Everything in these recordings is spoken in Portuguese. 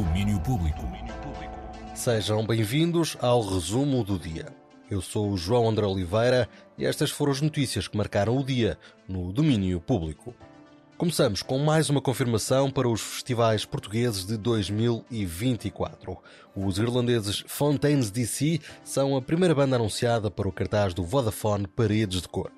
Domínio Público. Sejam bem-vindos ao resumo do dia. Eu sou o João André Oliveira e estas foram as notícias que marcaram o dia no domínio público. Começamos com mais uma confirmação para os festivais portugueses de 2024. Os irlandeses Fontaines DC são a primeira banda anunciada para o cartaz do Vodafone Paredes de Cor.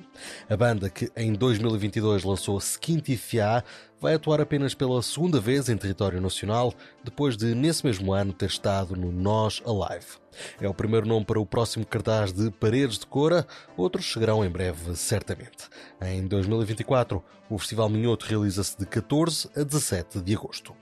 A banda, que em 2022 lançou Skinty Fia, vai atuar apenas pela segunda vez em território nacional, depois de, nesse mesmo ano, ter estado no Nós Alive. É o primeiro nome para o próximo cartaz de Paredes de Cora, outros chegarão em breve, certamente. Em 2024, o Festival Minhoto realiza-se de 14 a 17 de agosto.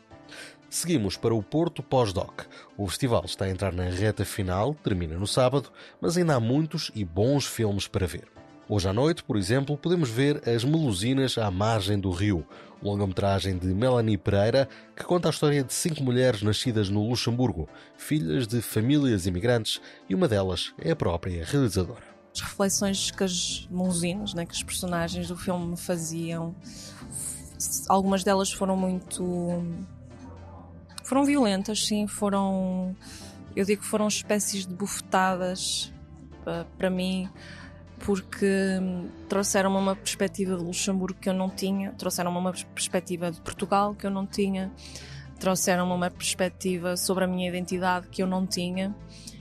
Seguimos para o Porto Pós-Doc. O festival está a entrar na reta final, termina no sábado, mas ainda há muitos e bons filmes para ver. Hoje à noite, por exemplo, podemos ver As Melusinas à Margem do Rio, longa-metragem de Melanie Pereira, que conta a história de cinco mulheres nascidas no Luxemburgo, filhas de famílias imigrantes, e uma delas é a própria realizadora. As reflexões que as melusinas, né, que os personagens do filme faziam, algumas delas foram muito. foram violentas, sim, foram. eu digo que foram espécies de bufetadas para, para mim porque hum, trouxeram-me uma perspectiva de Luxemburgo que eu não tinha, trouxeram-me uma perspectiva de Portugal que eu não tinha, trouxeram-me uma perspectiva sobre a minha identidade que eu não tinha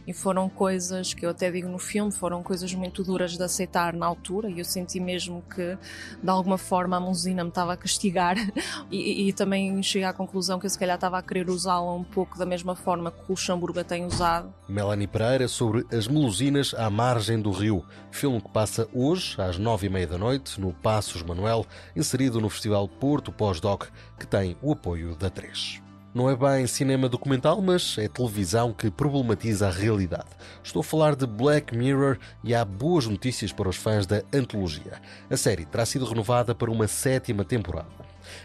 e foram coisas que eu até digo no filme, foram coisas muito duras de aceitar na altura e eu senti mesmo que de alguma forma a Musina me estava a castigar e, e, também cheguei à conclusão que eu se calhar estava a querer usá-la um pouco da mesma forma que o a tem usado. Melanie Pereira sobre as melusinas à margem do rio, filme que passa hoje às nove e meia da noite no Passos Manuel, inserido no Festival Porto Pós-Doc, que tem o apoio da 3. Não é bem cinema documental, mas é televisão que problematiza a realidade. Estou a falar de Black Mirror e há boas notícias para os fãs da antologia. A série terá sido renovada para uma sétima temporada.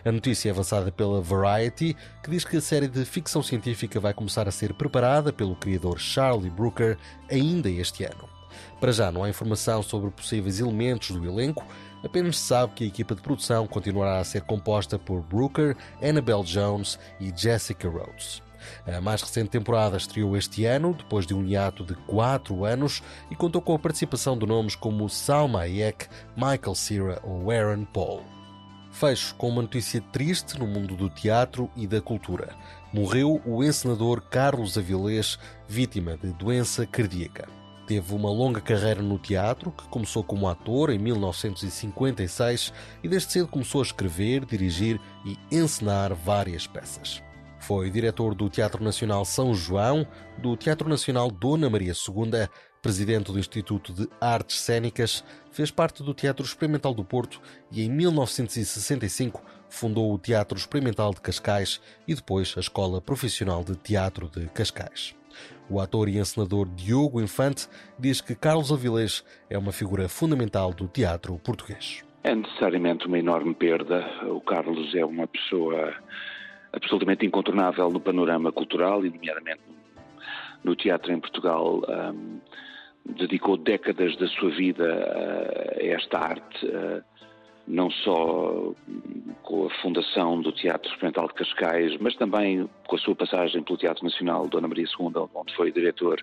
A notícia é avançada pela Variety, que diz que a série de ficção científica vai começar a ser preparada pelo criador Charlie Brooker ainda este ano. Para já não há informação sobre possíveis elementos do elenco, apenas se sabe que a equipa de produção continuará a ser composta por Brooker, Annabelle Jones e Jessica Rhodes. A mais recente temporada estreou este ano, depois de um hiato de 4 anos, e contou com a participação de nomes como Salma Hayek, Michael Cera ou Aaron Paul. Fecho com uma notícia triste no mundo do teatro e da cultura. Morreu o encenador Carlos Avilés, vítima de doença cardíaca. Teve uma longa carreira no teatro, que começou como ator em 1956 e desde cedo começou a escrever, dirigir e encenar várias peças. Foi diretor do Teatro Nacional São João, do Teatro Nacional Dona Maria II, presidente do Instituto de Artes Cênicas, fez parte do Teatro Experimental do Porto e em 1965 fundou o Teatro Experimental de Cascais e depois a Escola Profissional de Teatro de Cascais. O ator e encenador Diogo Infante diz que Carlos Avilés é uma figura fundamental do teatro português. É necessariamente uma enorme perda. O Carlos é uma pessoa absolutamente incontornável no panorama cultural e, nomeadamente, no teatro em Portugal. Um, dedicou décadas da sua vida a esta arte, não só com a fundação do Teatro Experimental de Cascais, mas também com a sua passagem pelo Teatro Nacional Dona Maria II, onde foi diretor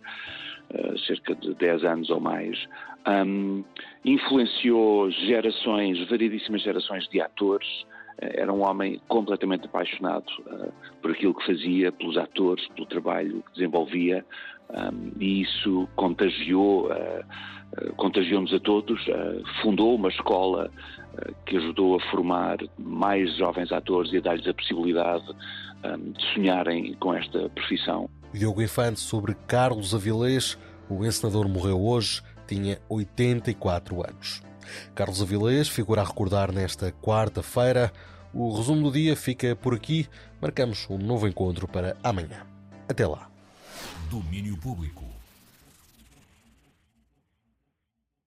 uh, cerca de 10 anos ou mais, um, influenciou gerações, variedíssimas gerações de atores, era um homem completamente apaixonado uh, por aquilo que fazia, pelos atores, pelo trabalho que desenvolvia, um, e isso contagiou, contagiou-nos a todos, fundou uma escola que ajudou a formar mais jovens atores e a dar-lhes a possibilidade um, de sonharem com esta profissão. Diogo Infante sobre Carlos Avilés, o encenador morreu hoje, tinha 84 anos. Carlos Avilés figura a recordar nesta quarta-feira. O resumo do dia fica por aqui. Marcamos um novo encontro para amanhã. Até lá. Domínio Público.